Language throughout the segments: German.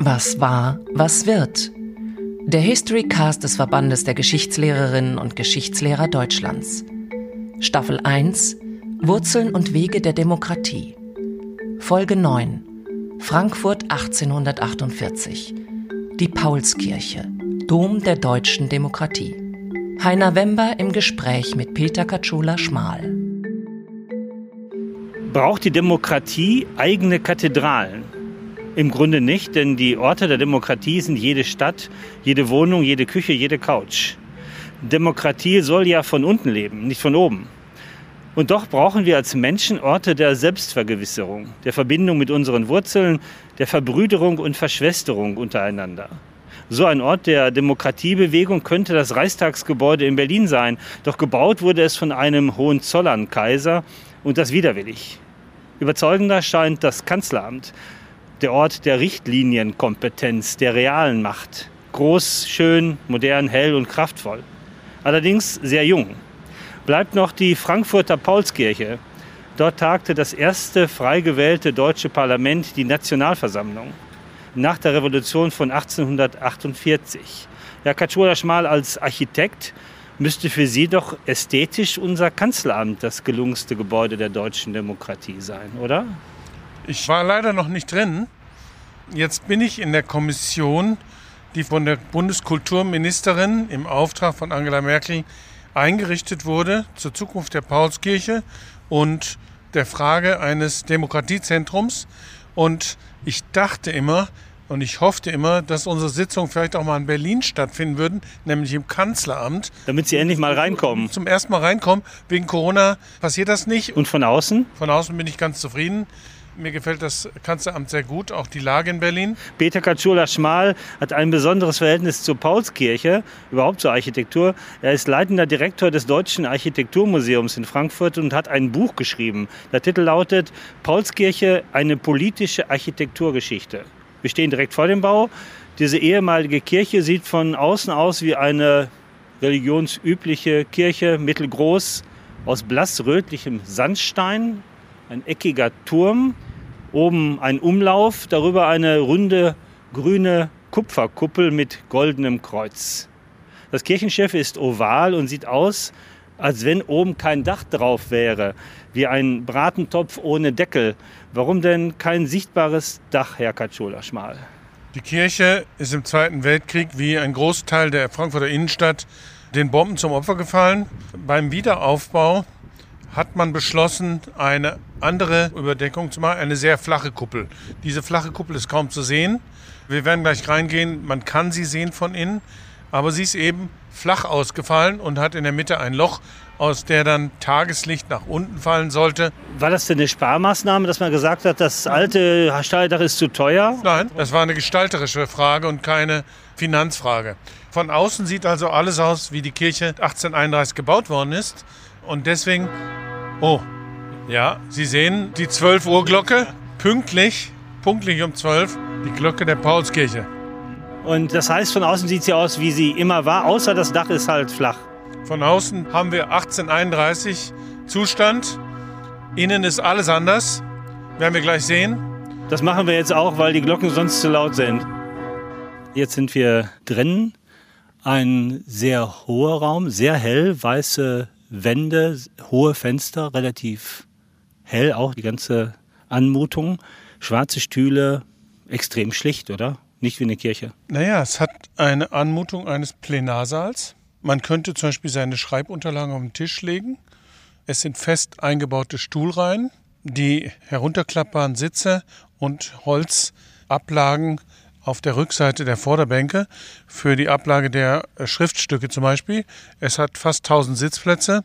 Was war, was wird? Der History Cast des Verbandes der Geschichtslehrerinnen und Geschichtslehrer Deutschlands. Staffel 1 Wurzeln und Wege der Demokratie. Folge 9 Frankfurt 1848. Die Paulskirche, Dom der deutschen Demokratie. Heiner Wember im Gespräch mit Peter Katschula-Schmal. Braucht die Demokratie eigene Kathedralen? Im Grunde nicht, denn die Orte der Demokratie sind jede Stadt, jede Wohnung, jede Küche, jede Couch. Demokratie soll ja von unten leben, nicht von oben. Und doch brauchen wir als Menschen Orte der Selbstvergewisserung, der Verbindung mit unseren Wurzeln, der Verbrüderung und Verschwesterung untereinander. So ein Ort der Demokratiebewegung könnte das Reichstagsgebäude in Berlin sein, doch gebaut wurde es von einem Hohenzollern-Kaiser und das widerwillig. Überzeugender scheint das Kanzleramt, der Ort der Richtlinienkompetenz, der realen Macht. Groß, schön, modern, hell und kraftvoll. Allerdings sehr jung. Bleibt noch die Frankfurter Paulskirche. Dort tagte das erste frei gewählte deutsche Parlament, die Nationalversammlung, nach der Revolution von 1848. Herr Katschula Schmal als Architekt müsste für Sie doch ästhetisch unser Kanzleramt das gelungenste Gebäude der deutschen Demokratie sein, oder? Ich war leider noch nicht drin. Jetzt bin ich in der Kommission, die von der Bundeskulturministerin im Auftrag von Angela Merkel eingerichtet wurde zur Zukunft der Paulskirche und der Frage eines Demokratiezentrums. Und ich dachte immer und ich hoffte immer, dass unsere Sitzungen vielleicht auch mal in Berlin stattfinden würden, nämlich im Kanzleramt. Damit Sie endlich mal reinkommen. Zum ersten Mal reinkommen. Wegen Corona passiert das nicht. Und von außen? Von außen bin ich ganz zufrieden. Mir gefällt das Kanzleramt sehr gut, auch die Lage in Berlin. Peter Katschula-Schmal hat ein besonderes Verhältnis zur Paulskirche, überhaupt zur Architektur. Er ist leitender Direktor des Deutschen Architekturmuseums in Frankfurt und hat ein Buch geschrieben. Der Titel lautet Paulskirche, eine politische Architekturgeschichte. Wir stehen direkt vor dem Bau. Diese ehemalige Kirche sieht von außen aus wie eine religionsübliche Kirche, mittelgroß, aus blassrötlichem Sandstein, ein eckiger Turm Oben ein Umlauf, darüber eine runde grüne Kupferkuppel mit goldenem Kreuz. Das Kirchenschiff ist oval und sieht aus, als wenn oben kein Dach drauf wäre, wie ein Bratentopf ohne Deckel. Warum denn kein sichtbares Dach, Herr Katschola Schmal? Die Kirche ist im Zweiten Weltkrieg wie ein Großteil der Frankfurter Innenstadt den Bomben zum Opfer gefallen. Beim Wiederaufbau hat man beschlossen, eine andere Überdeckung zu machen, eine sehr flache Kuppel. Diese flache Kuppel ist kaum zu sehen. Wir werden gleich reingehen, man kann sie sehen von innen, aber sie ist eben flach ausgefallen und hat in der Mitte ein Loch, aus der dann Tageslicht nach unten fallen sollte. War das denn eine Sparmaßnahme, dass man gesagt hat, das alte Stahldach ist zu teuer? Nein, das war eine gestalterische Frage und keine Finanzfrage. Von außen sieht also alles aus, wie die Kirche 1831 gebaut worden ist. Und deswegen Oh, ja, Sie sehen die 12 Uhr Glocke, pünktlich, pünktlich um 12, die Glocke der Paulskirche. Und das heißt, von außen sieht sie aus, wie sie immer war, außer das Dach ist halt flach. Von außen haben wir 1831 Zustand. Innen ist alles anders. Werden wir gleich sehen. Das machen wir jetzt auch, weil die Glocken sonst zu laut sind. Jetzt sind wir drin. Ein sehr hoher Raum, sehr hell, weiße Wände, hohe Fenster, relativ hell auch die ganze Anmutung. Schwarze Stühle, extrem schlicht, oder? Nicht wie eine Kirche. Naja, es hat eine Anmutung eines Plenarsaals. Man könnte zum Beispiel seine Schreibunterlagen auf den Tisch legen. Es sind fest eingebaute Stuhlreihen, die herunterklappbaren Sitze und Holzablagen auf der Rückseite der Vorderbänke für die Ablage der äh, Schriftstücke zum Beispiel. Es hat fast 1000 Sitzplätze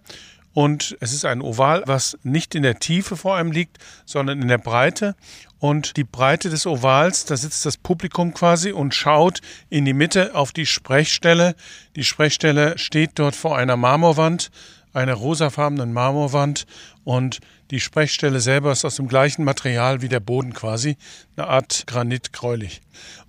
und es ist ein Oval, was nicht in der Tiefe vor einem liegt, sondern in der Breite. Und die Breite des Ovals, da sitzt das Publikum quasi und schaut in die Mitte auf die Sprechstelle. Die Sprechstelle steht dort vor einer Marmorwand, einer rosafarbenen Marmorwand und Die Sprechstelle selber ist aus dem gleichen Material wie der Boden quasi, eine Art Granit gräulich.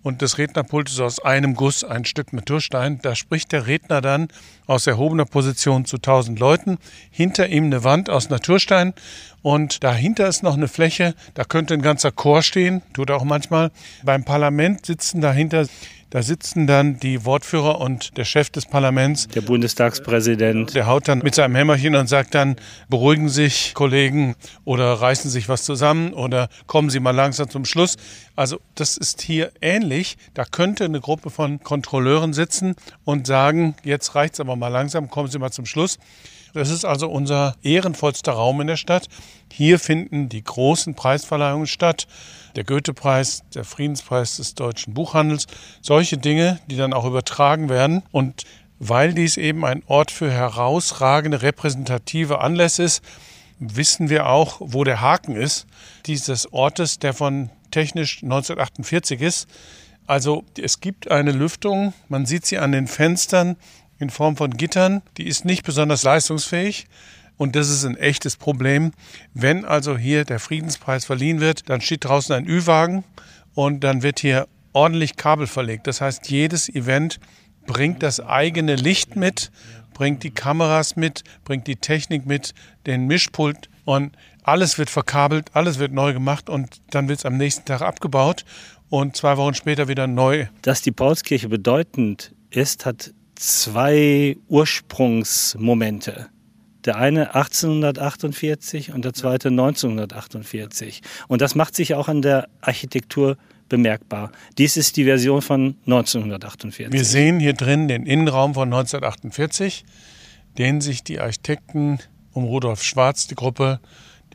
Und das Rednerpult ist aus einem Guss, ein Stück Naturstein. Da spricht der Redner dann aus erhobener Position zu tausend Leuten. Hinter ihm eine Wand aus Naturstein und dahinter ist noch eine Fläche, da könnte ein ganzer Chor stehen, tut er auch manchmal. Beim Parlament sitzen dahinter da sitzen dann die Wortführer und der Chef des Parlaments. Der Bundestagspräsident. Der haut dann mit seinem Hämmerchen und sagt dann, beruhigen sich Kollegen oder reißen sich was zusammen oder kommen Sie mal langsam zum Schluss. Also das ist hier ähnlich. Da könnte eine Gruppe von Kontrolleuren sitzen und sagen, jetzt reicht's aber mal langsam, kommen Sie mal zum Schluss. Das ist also unser ehrenvollster Raum in der Stadt. Hier finden die großen Preisverleihungen statt. Der Goethe-Preis, der Friedenspreis des deutschen Buchhandels. Solche Dinge, die dann auch übertragen werden. Und weil dies eben ein Ort für herausragende repräsentative Anlässe ist, wissen wir auch, wo der Haken ist dieses Ortes, der von technisch 1948 ist. Also es gibt eine Lüftung, man sieht sie an den Fenstern, in Form von Gittern. Die ist nicht besonders leistungsfähig. Und das ist ein echtes Problem. Wenn also hier der Friedenspreis verliehen wird, dann steht draußen ein Ü-Wagen und dann wird hier ordentlich Kabel verlegt. Das heißt, jedes Event bringt das eigene Licht mit, bringt die Kameras mit, bringt die Technik mit, den Mischpult und alles wird verkabelt, alles wird neu gemacht und dann wird es am nächsten Tag abgebaut und zwei Wochen später wieder neu. Dass die Paulskirche bedeutend ist, hat zwei Ursprungsmomente. Der eine 1848 und der zweite 1948. Und das macht sich auch an der Architektur bemerkbar. Dies ist die Version von 1948. Wir sehen hier drin den Innenraum von 1948, den sich die Architekten um Rudolf Schwarz, die Gruppe,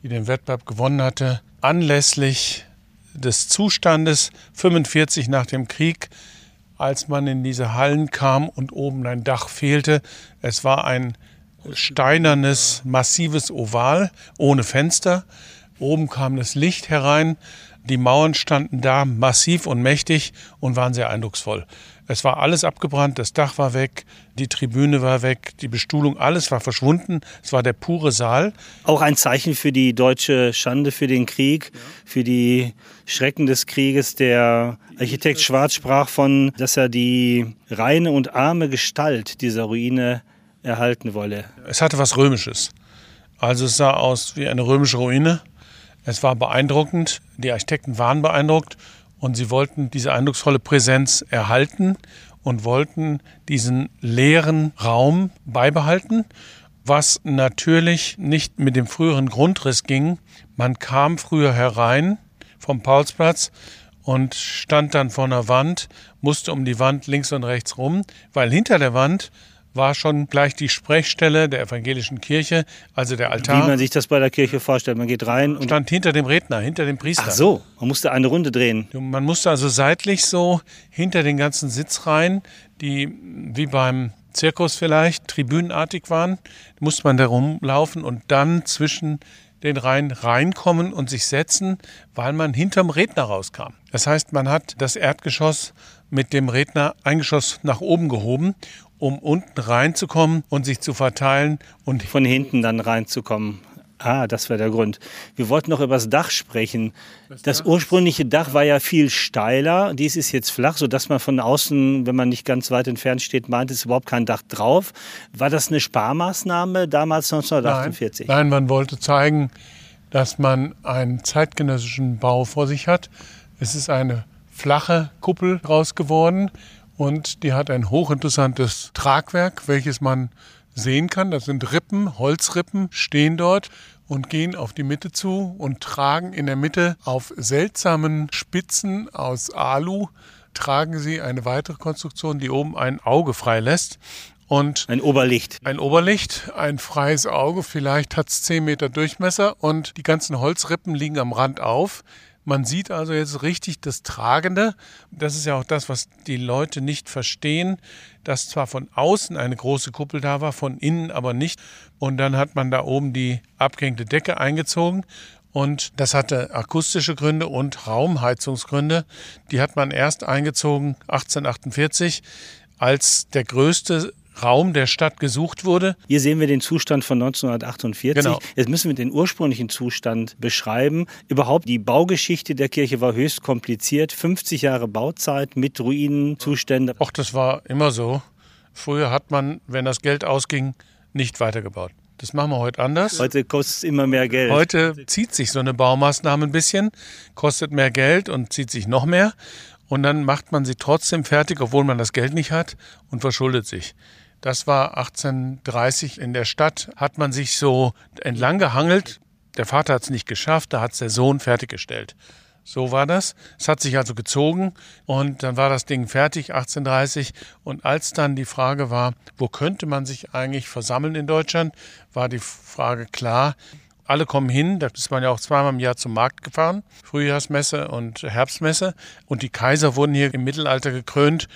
die den Wettbewerb gewonnen hatte, anlässlich des Zustandes 45 nach dem Krieg als man in diese Hallen kam und oben ein Dach fehlte. Es war ein steinernes, massives Oval ohne Fenster. Oben kam das Licht herein. Die Mauern standen da massiv und mächtig und waren sehr eindrucksvoll. Es war alles abgebrannt, das Dach war weg, die Tribüne war weg, die Bestuhlung, alles war verschwunden. Es war der pure Saal. Auch ein Zeichen für die deutsche Schande, für den Krieg, für die Schrecken des Krieges. Der Architekt Schwarz sprach von, dass er die reine und arme Gestalt dieser Ruine erhalten wolle. Es hatte was Römisches. Also es sah aus wie eine römische Ruine. Es war beeindruckend. Die Architekten waren beeindruckt und sie wollten diese eindrucksvolle Präsenz erhalten und wollten diesen leeren Raum beibehalten, was natürlich nicht mit dem früheren Grundriss ging. Man kam früher herein vom Paulsplatz und stand dann vor einer Wand, musste um die Wand links und rechts rum, weil hinter der Wand war schon gleich die Sprechstelle der evangelischen Kirche, also der Altar. Wie man sich das bei der Kirche vorstellt. Man geht rein und stand hinter dem Redner, hinter dem Priester. Ach so, man musste eine Runde drehen. Man musste also seitlich so hinter den ganzen Sitzreihen, die wie beim Zirkus vielleicht tribünenartig waren, musste man da rumlaufen und dann zwischen den Reihen reinkommen und sich setzen, weil man hinterm Redner rauskam. Das heißt, man hat das Erdgeschoss mit dem Redner ein Geschoss nach oben gehoben um unten reinzukommen und sich zu verteilen und von hinten dann reinzukommen. Ah, das war der Grund. Wir wollten noch über das Dach sprechen. Das, das ursprüngliche Dach war ja viel steiler. Dies ist jetzt flach, sodass man von außen, wenn man nicht ganz weit entfernt steht, meint, es ist überhaupt kein Dach drauf. War das eine Sparmaßnahme damals 1948? Nein, Nein man wollte zeigen, dass man einen zeitgenössischen Bau vor sich hat. Es ist eine flache Kuppel raus geworden und die hat ein hochinteressantes Tragwerk, welches man sehen kann. Das sind Rippen, Holzrippen stehen dort und gehen auf die Mitte zu und tragen in der Mitte auf seltsamen Spitzen aus Alu tragen sie eine weitere Konstruktion, die oben ein Auge freilässt. Und ein Oberlicht. Ein Oberlicht, ein freies Auge, vielleicht hat es 10 Meter Durchmesser und die ganzen Holzrippen liegen am Rand auf. Man sieht also jetzt richtig das Tragende. Das ist ja auch das, was die Leute nicht verstehen, dass zwar von außen eine große Kuppel da war, von innen aber nicht. Und dann hat man da oben die abgehängte Decke eingezogen. Und das hatte akustische Gründe und Raumheizungsgründe. Die hat man erst eingezogen 1848, als der größte Raum der Stadt gesucht wurde. Hier sehen wir den Zustand von 1948. Genau. Jetzt müssen wir den ursprünglichen Zustand beschreiben. Überhaupt die Baugeschichte der Kirche war höchst kompliziert. 50 Jahre Bauzeit mit Ruinenzuständen. Och, das war immer so. Früher hat man, wenn das Geld ausging, nicht weitergebaut. Das machen wir heute anders. Heute kostet es immer mehr Geld. Heute zieht sich so eine Baumaßnahme ein bisschen, kostet mehr Geld und zieht sich noch mehr. Und dann macht man sie trotzdem fertig, obwohl man das Geld nicht hat und verschuldet sich. Das war 1830 in der Stadt, hat man sich so entlang gehangelt. Der Vater hat es nicht geschafft, da hat es der Sohn fertiggestellt. So war das. Es hat sich also gezogen und dann war das Ding fertig 1830. Und als dann die Frage war, wo könnte man sich eigentlich versammeln in Deutschland, war die Frage klar. Alle kommen hin, da ist man ja auch zweimal im Jahr zum Markt gefahren, Frühjahrsmesse und Herbstmesse. Und die Kaiser wurden hier im Mittelalter gekrönt,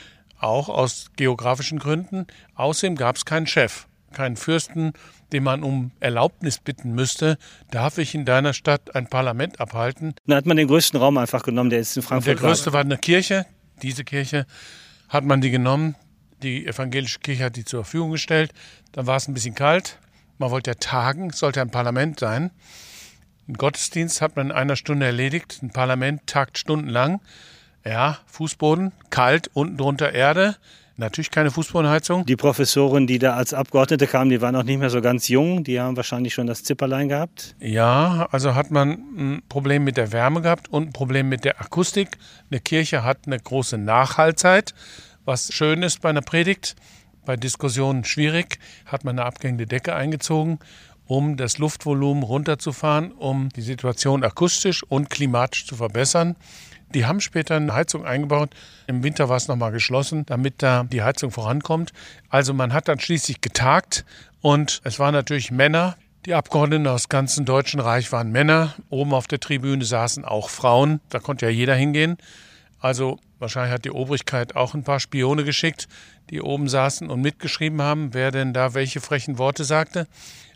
auch aus geografischen Gründen. Außerdem gab es keinen Chef, keinen Fürsten, den man um Erlaubnis bitten müsste, darf ich in deiner Stadt ein Parlament abhalten? Dann hat man den größten Raum einfach genommen, der ist in Frankfurt. Der größte war eine Kirche. Diese Kirche hat man die genommen. Die evangelische Kirche hat die zur Verfügung gestellt. Dann war es ein bisschen kalt. Man wollte ja tagen, es sollte ein Parlament sein. Ein Gottesdienst hat man in einer Stunde erledigt. Ein Parlament tagt stundenlang. Ja, Fußboden, kalt, unten drunter Erde. Natürlich keine Fußbodenheizung. Die Professoren, die da als Abgeordnete kamen, die waren noch nicht mehr so ganz jung. Die haben wahrscheinlich schon das Zipperlein gehabt. Ja, also hat man ein Problem mit der Wärme gehabt und ein Problem mit der Akustik. Eine Kirche hat eine große Nachhaltzeit, was schön ist bei einer Predigt. Bei Diskussionen schwierig, hat man eine abgängende Decke eingezogen, um das Luftvolumen runterzufahren, um die Situation akustisch und klimatisch zu verbessern. Die haben später eine Heizung eingebaut. Im Winter war es nochmal geschlossen, damit da die Heizung vorankommt. Also man hat dann schließlich getagt und es waren natürlich Männer. Die Abgeordneten aus ganzen Deutschen Reich waren Männer. Oben auf der Tribüne saßen auch Frauen. Da konnte ja jeder hingehen. Also wahrscheinlich hat die Obrigkeit auch ein paar Spione geschickt, die oben saßen und mitgeschrieben haben, wer denn da welche frechen Worte sagte.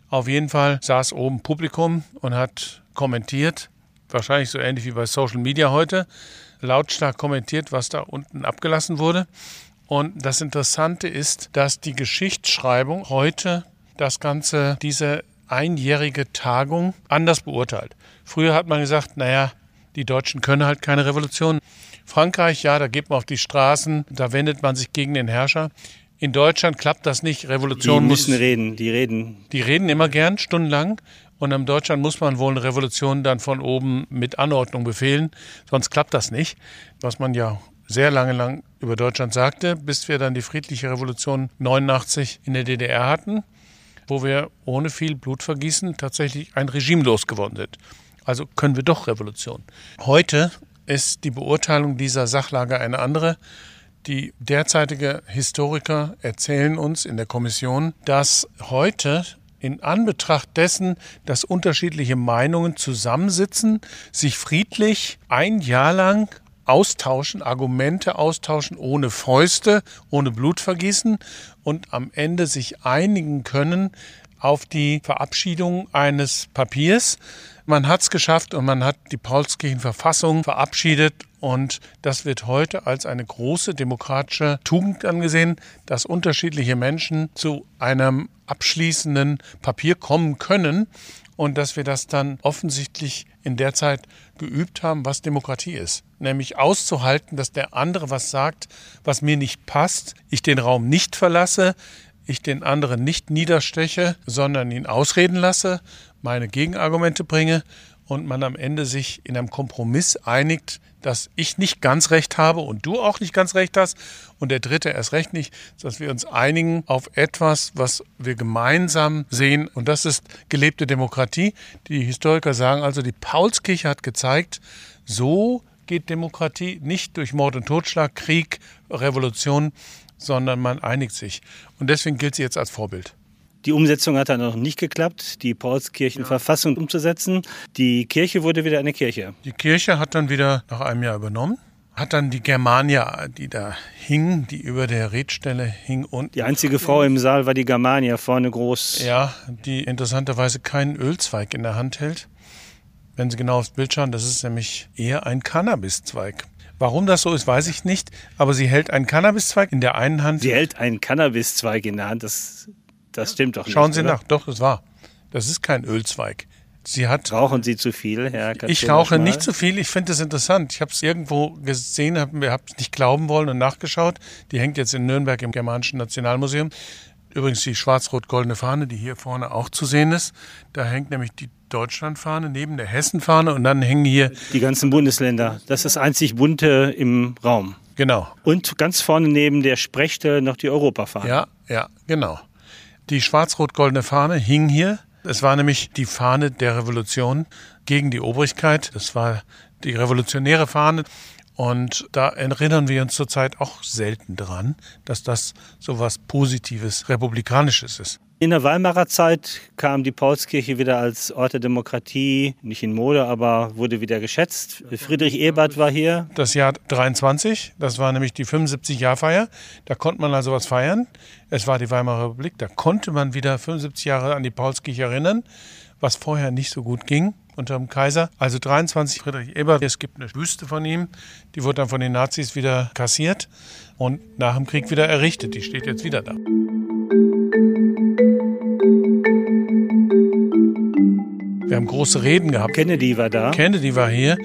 Auf jeden Fall saß oben Publikum und hat kommentiert wahrscheinlich so ähnlich wie bei Social Media heute, lautstark kommentiert, was da unten abgelassen wurde. Und das Interessante ist, dass die Geschichtsschreibung heute das Ganze, diese einjährige Tagung anders beurteilt. Früher hat man gesagt, naja, die Deutschen können halt keine Revolution. Frankreich, ja, da geht man auf die Straßen, da wendet man sich gegen den Herrscher. In Deutschland klappt das nicht. Revolution die müssen muss, reden, die reden. Die reden immer gern, stundenlang. Und in Deutschland muss man wohl eine Revolution dann von oben mit Anordnung befehlen, sonst klappt das nicht. Was man ja sehr lange lang über Deutschland sagte, bis wir dann die friedliche Revolution 89 in der DDR hatten, wo wir ohne viel Blutvergießen tatsächlich ein Regime losgeworden sind. Also können wir doch Revolution. Heute ist die Beurteilung dieser Sachlage eine andere. Die derzeitige Historiker erzählen uns in der Kommission, dass heute in Anbetracht dessen, dass unterschiedliche Meinungen zusammensitzen, sich friedlich ein Jahr lang austauschen, Argumente austauschen, ohne Fäuste, ohne Blutvergießen und am Ende sich einigen können auf die Verabschiedung eines Papiers. Man hat es geschafft und man hat die Paulskirchenverfassung verabschiedet und das wird heute als eine große demokratische Tugend angesehen, dass unterschiedliche Menschen zu einem abschließenden Papier kommen können und dass wir das dann offensichtlich in der Zeit geübt haben, was Demokratie ist. Nämlich auszuhalten, dass der andere was sagt, was mir nicht passt, ich den Raum nicht verlasse, ich den anderen nicht niedersteche, sondern ihn ausreden lasse, meine Gegenargumente bringe und man am Ende sich in einem Kompromiss einigt, dass ich nicht ganz recht habe und du auch nicht ganz recht hast und der Dritte erst recht nicht, dass wir uns einigen auf etwas, was wir gemeinsam sehen und das ist gelebte Demokratie. Die Historiker sagen also, die Paulskirche hat gezeigt, so geht Demokratie nicht durch Mord und Totschlag, Krieg, Revolution, sondern man einigt sich. Und deswegen gilt sie jetzt als Vorbild. Die Umsetzung hat dann noch nicht geklappt, die Paulskirchenverfassung ja. umzusetzen. Die Kirche wurde wieder eine Kirche. Die Kirche hat dann wieder nach einem Jahr übernommen hat dann die Germania, die da hing, die über der Redstelle hing und die einzige Frau im Saal war die Germania vorne groß. Ja, die interessanterweise keinen Ölzweig in der Hand hält. Wenn Sie genau aufs Bild schauen, das ist nämlich eher ein Cannabiszweig. Warum das so ist, weiß ich nicht. Aber sie hält einen Cannabiszweig in der einen Hand. Sie hält einen Cannabiszweig in der Hand. Das, das stimmt doch nicht. Schauen Sie oder? nach. Doch, das war. Das ist kein Ölzweig. Sie hat. Rauchen Sie zu viel, Herr Ich rauche nicht zu viel. Ich finde es interessant. Ich habe es irgendwo gesehen, habe hab es nicht glauben wollen und nachgeschaut. Die hängt jetzt in Nürnberg im Germanischen Nationalmuseum. Übrigens die schwarz-rot-goldene Fahne, die hier vorne auch zu sehen ist. Da hängt nämlich die Deutschlandfahne neben der Hessenfahne und dann hängen hier Die ganzen Bundesländer. Das ist das einzig bunte im Raum. genau. Und ganz vorne neben der Sprechstelle noch die Europafahne. Ja, ja, genau. Die schwarz-rot-goldene Fahne hing hier. Es war nämlich die Fahne der Revolution gegen die Obrigkeit. Das war die revolutionäre Fahne. Und da erinnern wir uns zurzeit auch selten dran, dass das so was Positives, Republikanisches ist. In der Weimarer Zeit kam die Paulskirche wieder als Ort der Demokratie, nicht in Mode, aber wurde wieder geschätzt. Friedrich Ebert war hier. Das Jahr 23, das war nämlich die 75-Jahr-Feier. Da konnte man also was feiern. Es war die Weimarer Republik. Da konnte man wieder 75 Jahre an die Paulskirche erinnern, was vorher nicht so gut ging unter dem Kaiser. Also 23 Friedrich Ebert. Es gibt eine Büste von ihm. Die wurde dann von den Nazis wieder kassiert und nach dem Krieg wieder errichtet. Die steht jetzt wieder da. Wir haben große Reden gehabt. Kennedy war da. Kennedy war hier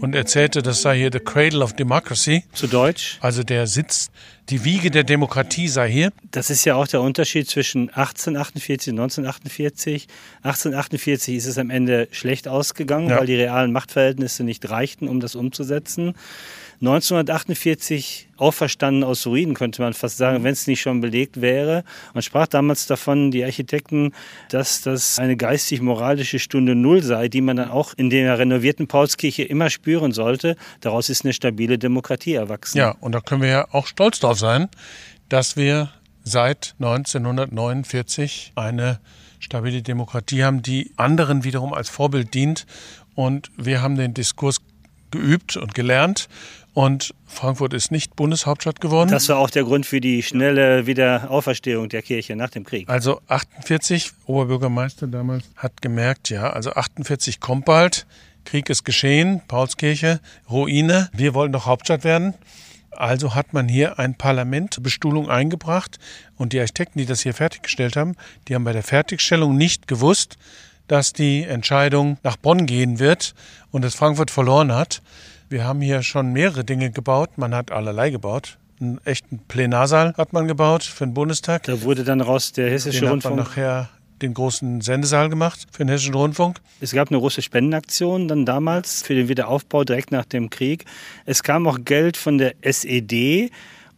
und erzählte, das sei hier the cradle of democracy, Zu Deutsch. also der Sitz, die Wiege der Demokratie sei hier. Das ist ja auch der Unterschied zwischen 1848 und 1948. 1848 ist es am Ende schlecht ausgegangen, Ja. weil die realen Machtverhältnisse nicht reichten, um das umzusetzen. 1948 auferstanden aus Ruinen, könnte man fast sagen, wenn es nicht schon belegt wäre. Man sprach damals davon, die Architekten, dass das eine geistig-moralische Stunde Null sei, die man dann auch in der renovierten Paulskirche immer spüren sollte. Daraus ist eine stabile Demokratie erwachsen. Ja, und da können wir ja auch stolz drauf sein, dass wir seit 1949 eine stabile Demokratie haben, die anderen wiederum als Vorbild dient. Und wir haben den Diskurs geübt und gelernt. Und Frankfurt ist nicht Bundeshauptstadt geworden. Das war auch der Grund für die schnelle Wiederauferstehung der Kirche nach dem Krieg. Also 48, Oberbürgermeister damals, hat gemerkt, ja, also 48 kommt bald, Krieg ist geschehen, Paulskirche, Ruine, wir wollen doch Hauptstadt werden. Also hat man hier ein Parlament, Bestuhlung eingebracht und die Architekten, die das hier fertiggestellt haben, die haben bei der Fertigstellung nicht gewusst, dass die Entscheidung nach Bonn gehen wird und dass Frankfurt verloren hat. Wir haben hier schon mehrere Dinge gebaut. Man hat allerlei gebaut. Einen echten Plenarsaal hat man gebaut für den Bundestag. Da wurde dann raus der Hessische Den hat man Rundfunk. nachher den großen Sendesaal gemacht für den Hessischen Rundfunk. Es gab eine große Spendenaktion dann damals für den Wiederaufbau direkt nach dem Krieg. Es kam auch Geld von der SED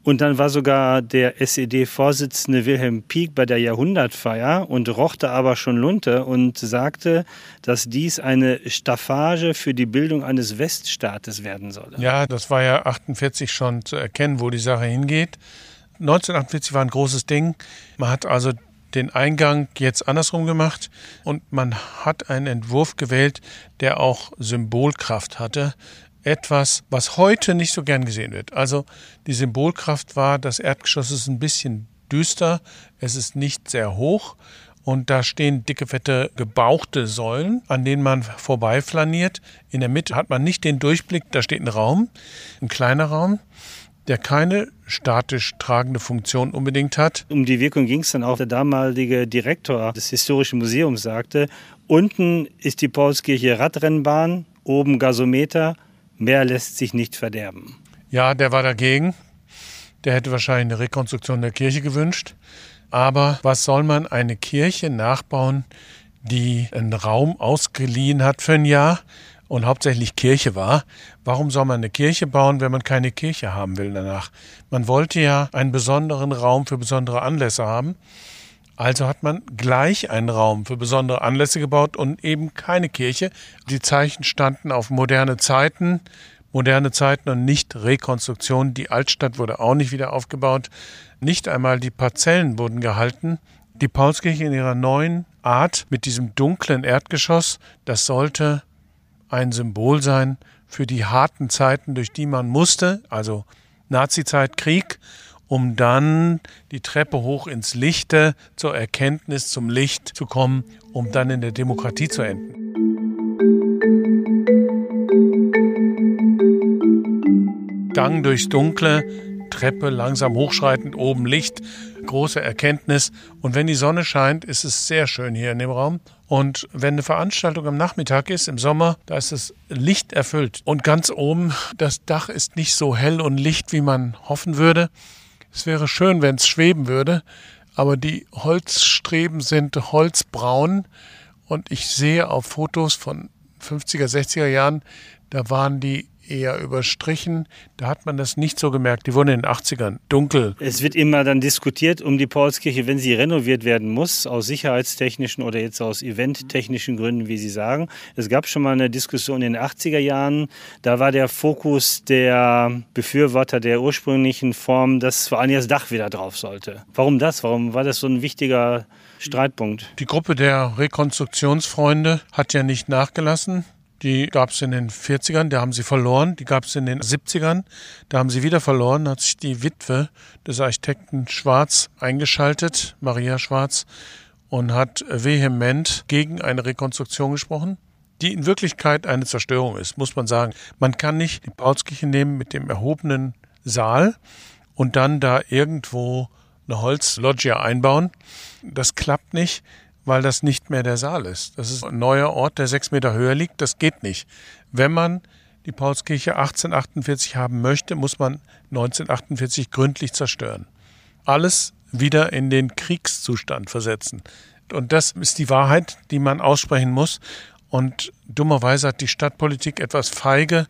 und dann war sogar der SED-Vorsitzende Wilhelm Pieck bei der Jahrhundertfeier und rochte aber schon Lunte und sagte, dass dies eine Staffage für die Bildung eines Weststaates werden solle. Ja, das war ja 48 schon zu erkennen, wo die Sache hingeht. 1948 war ein großes Ding. Man hat also den Eingang jetzt andersrum gemacht und man hat einen Entwurf gewählt, der auch Symbolkraft hatte. Etwas, was heute nicht so gern gesehen wird. Also die Symbolkraft war, das Erdgeschoss ist ein bisschen düster, es ist nicht sehr hoch und da stehen dicke, fette, gebauchte Säulen, an denen man vorbeiflaniert. In der Mitte hat man nicht den Durchblick, da steht ein Raum, ein kleiner Raum, der keine statisch tragende Funktion unbedingt hat. Um die Wirkung ging es dann auch. Der damalige Direktor des Historischen Museums sagte, unten ist die Paulskirche Radrennbahn, oben Gasometer, mehr lässt sich nicht verderben. Ja, der war dagegen. Der hätte wahrscheinlich eine Rekonstruktion der Kirche gewünscht. Aber was soll man eine Kirche nachbauen, die einen Raum ausgeliehen hat für ein Jahr und hauptsächlich Kirche war? Warum soll man eine Kirche bauen, wenn man keine Kirche haben will danach? Man wollte ja einen besonderen Raum für besondere Anlässe haben. Also hat man gleich einen Raum für besondere Anlässe gebaut und eben keine Kirche. Die Zeichen standen auf moderne Zeiten, moderne Zeiten und nicht Rekonstruktion. Die Altstadt wurde auch nicht wieder aufgebaut. Nicht einmal die Parzellen wurden gehalten. Die Paulskirche in ihrer neuen Art mit diesem dunklen Erdgeschoss, das sollte ein Symbol sein für die harten Zeiten, durch die man musste, also Nazizeit, Krieg, um dann die Treppe hoch ins Lichte, zur Erkenntnis, zum Licht zu kommen, um dann in der Demokratie zu enden. Gang durchs Dunkle, Treppe langsam hochschreitend, oben Licht, große Erkenntnis. Und wenn die Sonne scheint, ist es sehr schön hier in dem Raum. Und wenn eine Veranstaltung am Nachmittag ist, im Sommer, da ist es Licht erfüllt. Und ganz oben, das Dach ist nicht so hell und licht, wie man hoffen würde. Es wäre schön, wenn es schweben würde, aber die Holzstreben sind holzbraun. Und ich sehe auf Fotos von 50er, 60er Jahren, da waren die eher überstrichen. Da hat man das nicht so gemerkt. Die wurden in den 80ern dunkel. Es wird immer dann diskutiert um die Paulskirche, wenn sie renoviert werden muss, aus sicherheitstechnischen oder jetzt aus eventtechnischen Gründen, wie Sie sagen. Es gab schon mal eine Diskussion in den 80er Jahren. Da war der Fokus der Befürworter der ursprünglichen Form, dass vor allem das Dach wieder drauf sollte. Warum das? Warum war das so ein wichtiger Streitpunkt? Die Gruppe der Rekonstruktionsfreunde hat ja nicht nachgelassen. Die gab es in den 40ern, da haben sie verloren. Die gab es in den 70ern, da haben sie wieder verloren. hat sich die Witwe des Architekten Schwarz eingeschaltet, Maria Schwarz, und hat vehement gegen eine Rekonstruktion gesprochen, die in Wirklichkeit eine Zerstörung ist, muss man sagen. Man kann nicht die Paulskirche nehmen mit dem erhobenen Saal und dann da irgendwo eine Holzloggia einbauen. Das klappt nicht weil das nicht mehr der Saal ist. Das ist ein neuer Ort, der sechs Meter höher liegt. Das geht nicht. Wenn man die Paulskirche 1848 haben möchte, muss man 1948 gründlich zerstören. Alles wieder in den Kriegszustand versetzen. Und das ist die Wahrheit, die man aussprechen muss. Und dummerweise hat die Stadtpolitik etwas feige,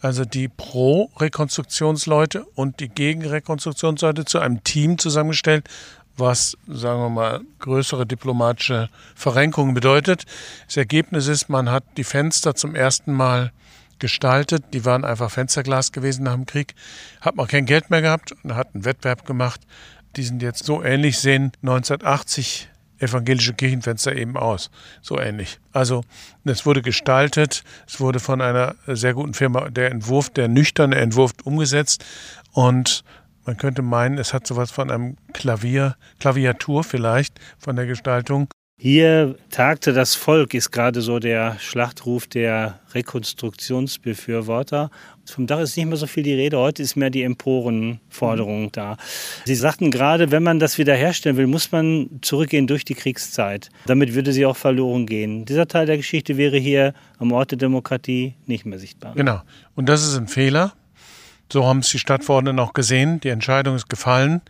also die Pro-Rekonstruktionsleute und die Gegen-Rekonstruktionsleute zu einem Team zusammengestellt, was, sagen wir mal, größere diplomatische Verrenkungen bedeutet. Das Ergebnis ist, man hat die Fenster zum ersten Mal gestaltet. Die waren einfach Fensterglas gewesen nach dem Krieg. Hat man kein Geld mehr gehabt und hat einen Wettbewerb gemacht. Die sind jetzt so ähnlich, sehen 1980 evangelische Kirchenfenster eben aus. So ähnlich. Also es wurde gestaltet, es wurde von einer sehr guten Firma der Entwurf, der nüchterne Entwurf umgesetzt und man könnte meinen, es hat sowas von einem Klavier, Klaviatur vielleicht, von der Gestaltung. Hier tagte das Volk, ist gerade so der Schlachtruf der Rekonstruktionsbefürworter. Vom Dach ist nicht mehr so viel die Rede, heute ist mehr die Emporenforderung da. Sie sagten gerade, wenn man das wiederherstellen will, muss man zurückgehen durch die Kriegszeit. Damit würde sie auch verloren gehen. Dieser Teil der Geschichte wäre hier am Ort der Demokratie nicht mehr sichtbar. Genau. Und das ist ein Fehler. So haben es die Stadtverordneten auch gesehen. Die Entscheidung ist gefallen.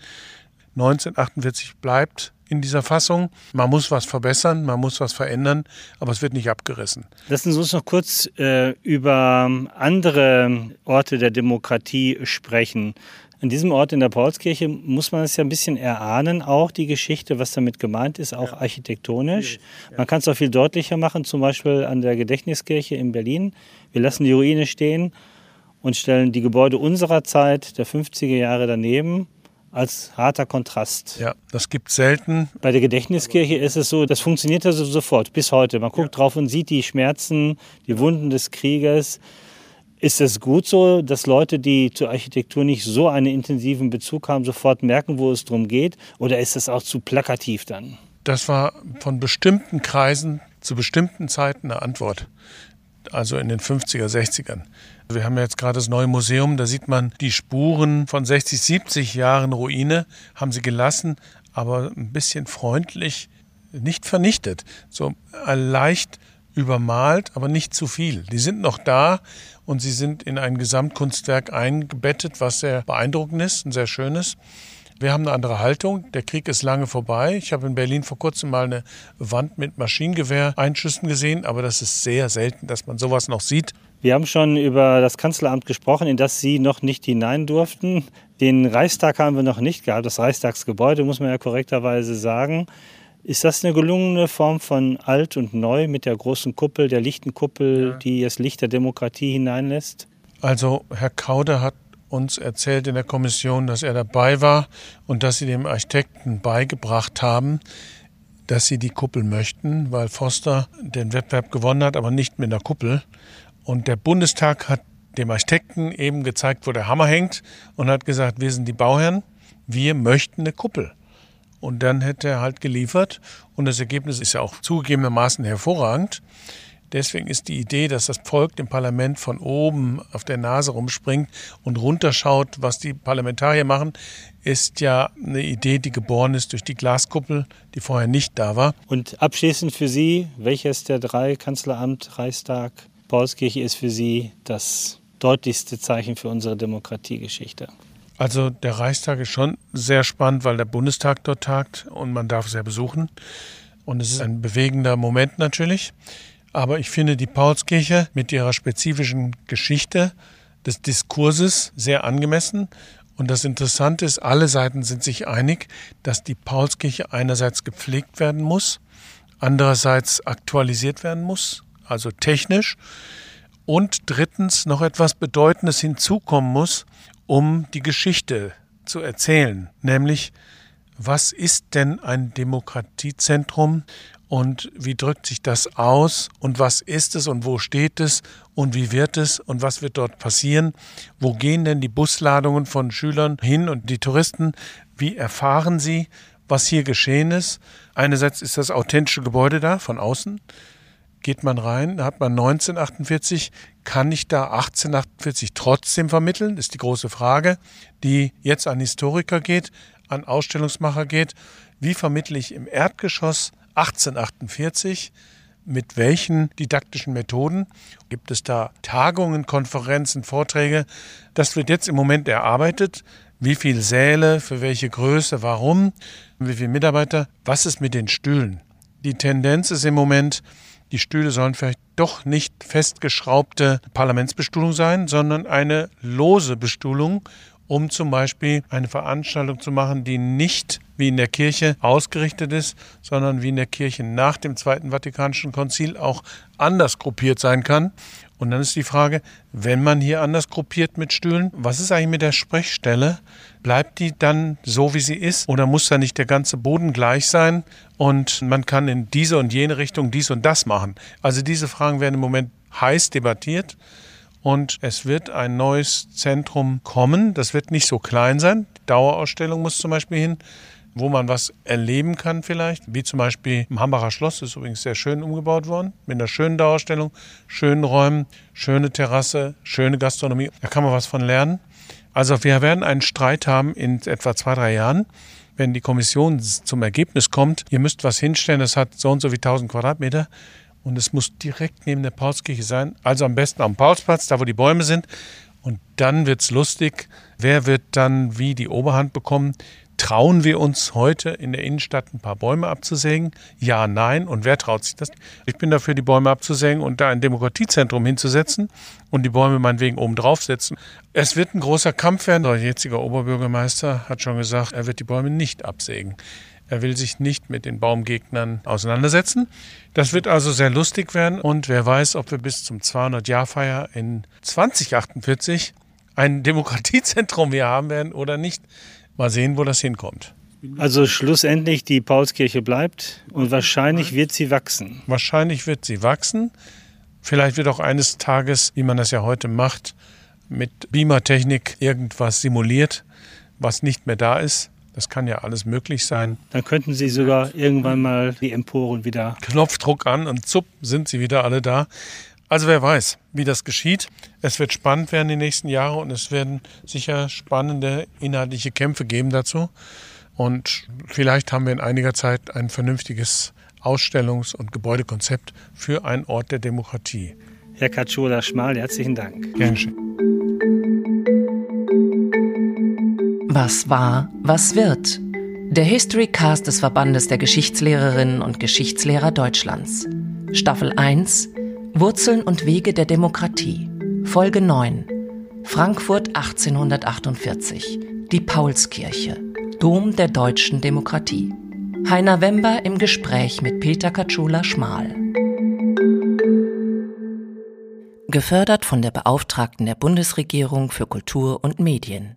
1948 bleibt in dieser Fassung. Man muss was verbessern, man muss was verändern, aber es wird nicht abgerissen. Lassen Sie uns noch kurz äh, über andere Orte der Demokratie sprechen. An diesem Ort in der Paulskirche muss man es ja ein bisschen erahnen, auch die Geschichte, was damit gemeint ist, auch ja. architektonisch. Man kann es auch viel deutlicher machen, zum Beispiel an der Gedächtniskirche in Berlin. Wir lassen die Ruine stehen und stellen die Gebäude unserer Zeit, der 50er Jahre, daneben als harter Kontrast. Ja, das gibt selten. Bei der Gedächtniskirche ist es so, das funktioniert also sofort, bis heute. Man guckt ja. drauf und sieht die Schmerzen, die Wunden des Krieges. Ist es gut so, dass Leute, die zur Architektur nicht so einen intensiven Bezug haben, sofort merken, wo es darum geht? Oder ist es auch zu plakativ dann? Das war von bestimmten Kreisen zu bestimmten Zeiten eine Antwort. Also in den 50er, 60ern. Wir haben jetzt gerade das neue Museum, da sieht man die Spuren von 60, 70 Jahren Ruine, haben sie gelassen, aber ein bisschen freundlich, nicht vernichtet, so leicht übermalt, aber nicht zu viel. Die sind noch da und sie sind in ein Gesamtkunstwerk eingebettet, was sehr beeindruckend ist, ein sehr schönes. Wir haben eine andere Haltung. Der Krieg ist lange vorbei. Ich habe in Berlin vor kurzem mal eine Wand mit Maschinengewehreinschüssen gesehen, aber das ist sehr selten, dass man sowas noch sieht. Wir haben schon über das Kanzleramt gesprochen, in das Sie noch nicht hinein durften. Den Reichstag haben wir noch nicht gehabt, das Reichstagsgebäude, muss man ja korrekterweise sagen. Ist das eine gelungene Form von alt und neu mit der großen Kuppel, der lichten Kuppel, ja. die das Licht der Demokratie hineinlässt? Also Herr Kauder hat uns erzählt in der Kommission, dass er dabei war und dass sie dem Architekten beigebracht haben, dass sie die Kuppel möchten, weil Foster den Wettbewerb gewonnen hat, aber nicht mit einer Kuppel. Und der Bundestag hat dem Architekten eben gezeigt, wo der Hammer hängt und hat gesagt, wir sind die Bauherren, wir möchten eine Kuppel. Und dann hätte er halt geliefert und das Ergebnis ist ja auch zugegebenermaßen hervorragend. Deswegen ist die Idee, dass das Volk dem Parlament von oben auf der Nase rumspringt und runterschaut, was die Parlamentarier machen, ist ja eine Idee, die geboren ist durch die Glaskuppel, die vorher nicht da war. Und abschließend für Sie, welches der drei Kanzleramt, Reichstag, Paulskirche ist für Sie das deutlichste Zeichen für unsere Demokratiegeschichte? Also der Reichstag ist schon sehr spannend, weil der Bundestag dort tagt und man darf ja besuchen. Und es ist ein bewegender Moment natürlich. Aber ich finde die Paulskirche mit ihrer spezifischen Geschichte des Diskurses sehr angemessen. Und das Interessante ist, alle Seiten sind sich einig, dass die Paulskirche einerseits gepflegt werden muss, andererseits aktualisiert werden muss, also technisch. Und drittens noch etwas Bedeutendes hinzukommen muss, um die Geschichte zu erzählen, nämlich was ist denn ein Demokratiezentrum und wie drückt sich das aus und was ist es und wo steht es und wie wird es und was wird dort passieren? Wo gehen denn die Busladungen von Schülern hin und die Touristen? Wie erfahren sie, was hier geschehen ist? Einerseits ist das authentische Gebäude da von außen geht man rein, hat man 1948, kann ich da 1848 trotzdem vermitteln, ist die große Frage, die jetzt an Historiker geht, an Ausstellungsmacher geht. Wie vermittle ich im Erdgeschoss 1848? Mit welchen didaktischen Methoden? Gibt es da Tagungen, Konferenzen, Vorträge? Das wird jetzt im Moment erarbeitet. Wie viele Säle, für welche Größe, warum, wie viele Mitarbeiter? Was ist mit den Stühlen? Die Tendenz ist im Moment, die Stühle sollen vielleicht doch nicht festgeschraubte Parlamentsbestuhlung sein, sondern eine lose Bestuhlung, um zum Beispiel eine Veranstaltung zu machen, die nicht wie in der Kirche ausgerichtet ist, sondern wie in der Kirche nach dem Zweiten Vatikanischen Konzil auch anders gruppiert sein kann und dann ist die Frage, wenn man hier anders gruppiert mit Stühlen, was ist eigentlich mit der Sprechstelle? Bleibt die dann so, wie sie ist? Oder muss da nicht der ganze Boden gleich sein und man kann in diese und jene Richtung dies und das machen? Also diese Fragen werden im Moment heiß debattiert. Und es wird ein neues Zentrum kommen. Das wird nicht so klein sein. Die Dauerausstellung muss zum Beispiel hin wo man was erleben kann vielleicht, wie zum Beispiel im Hambacher Schloss, das ist übrigens sehr schön umgebaut worden, mit einer schönen Dauerstellung, schönen Räumen, schöne Terrasse, schöne Gastronomie. Da kann man was von lernen. Also wir werden einen Streit haben in etwa zwei, drei Jahren, wenn die Kommission zum Ergebnis kommt, ihr müsst was hinstellen, das hat so und so wie 1000 Quadratmeter und es muss direkt neben der Paulskirche sein, also am besten am Paulsplatz, da wo die Bäume sind. Und dann wird es lustig. Wer wird dann wie die Oberhand bekommen? Trauen wir uns heute in der Innenstadt ein paar Bäume abzusägen? Ja, nein. Und wer traut sich das? Ich bin dafür, die Bäume abzusägen und da ein Demokratiezentrum hinzusetzen und die Bäume meinetwegen oben draufsetzen. Es wird ein großer Kampf werden. Der jetzige Oberbürgermeister hat schon gesagt, er wird die Bäume nicht absägen. Er will sich nicht mit den Baumgegnern auseinandersetzen. Das wird also sehr lustig werden und wer weiß, ob wir bis zum 200-Jahr-Feier in 2048 ein Demokratiezentrum hier haben werden oder nicht. Mal sehen, wo das hinkommt. Also schlussendlich die Paulskirche bleibt und wahrscheinlich wird sie wachsen. Wahrscheinlich wird sie wachsen. Vielleicht wird auch eines Tages, wie man das ja heute macht, mit Beamer-Technik irgendwas simuliert, was nicht mehr da ist. Das kann ja alles möglich sein. Dann könnten Sie sogar irgendwann mal die Emporen wieder. Knopfdruck an und zupp sind sie wieder alle da. Also wer weiß, wie das geschieht. Es wird spannend werden die nächsten Jahre und es werden sicher spannende inhaltliche Kämpfe geben dazu. Und vielleicht haben wir in einiger Zeit ein vernünftiges Ausstellungs- und Gebäudekonzept für einen Ort der Demokratie. Herr Katschola Schmal, herzlichen Dank. Gerne schön. Was war, was wird? Der History Cast des Verbandes der Geschichtslehrerinnen und Geschichtslehrer Deutschlands. Staffel 1 Wurzeln und Wege der Demokratie. Folge 9. Frankfurt 1848. Die Paulskirche. Dom der deutschen Demokratie. Heiner Wember im Gespräch mit Peter Katschula Schmal. Gefördert von der Beauftragten der Bundesregierung für Kultur und Medien.